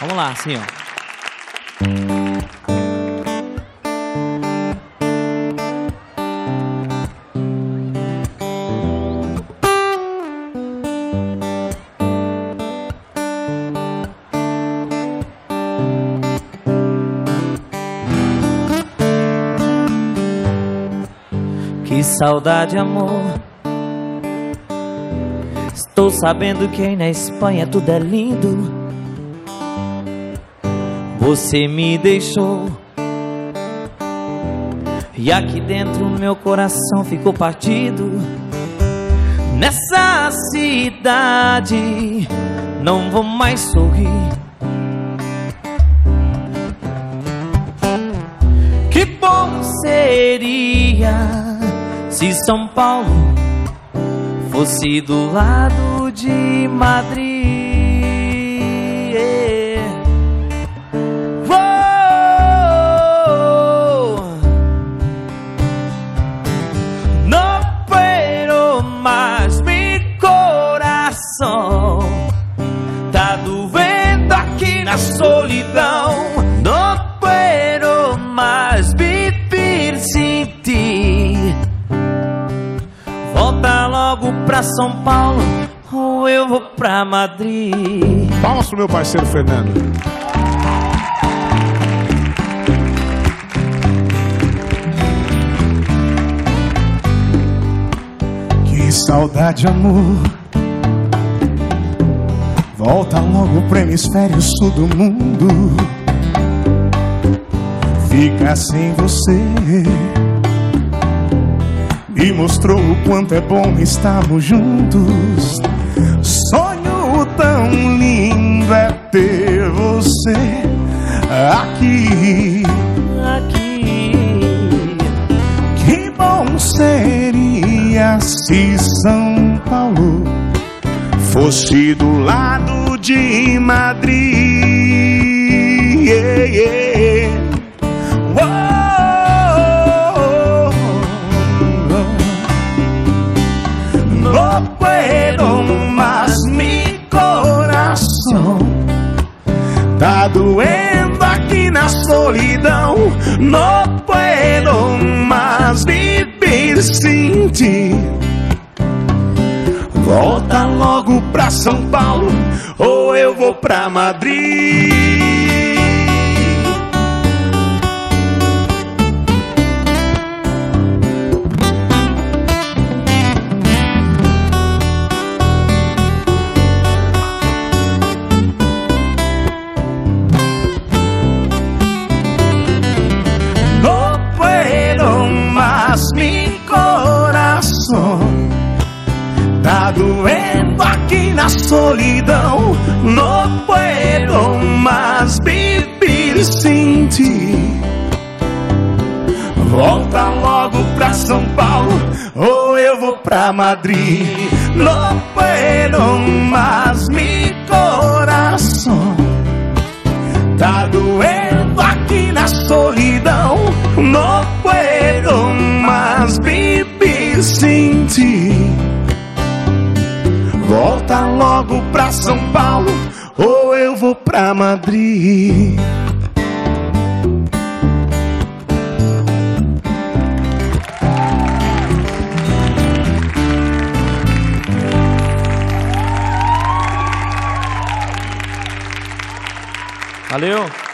Vamos lá, assim, ó. Que saudade, amor. Estou sabendo que aí na Espanha tudo é lindo. Você me deixou. E aqui dentro meu coração ficou partido. Nessa cidade não vou mais sorrir. Que bom seria se São Paulo fosse do lado de Madrid. Na solidão. Não puedo mais viver sem ti. Volta logo pra São Paulo ou eu vou pra Madrid. Palmas pro meu parceiro Fernando. Que saudade, amor. Volta logo pro hemisfério sul do mundo. Fica sem você. Me mostrou o quanto é bom estarmos juntos. Sonho tão lindo é ter você aqui. Aqui. Que bom seria se São Paulo fosse do lado de Madrid. Yeah, yeah. Oh, no puedo más mi coração. Tá doendo aqui na solidão. Não puedo mais viver sem ti. Volta logo pra São Paulo ou eu vou pra Madrid. Tá doendo aqui na solidão. Não puedo mais viver sem ti. Volta logo pra São Paulo ou eu vou pra Madrid. Não puedo mais mi coração. Tá doendo aqui na solidão. Não Volta logo pra São Paulo ou eu vou pra Madrid. Valeu.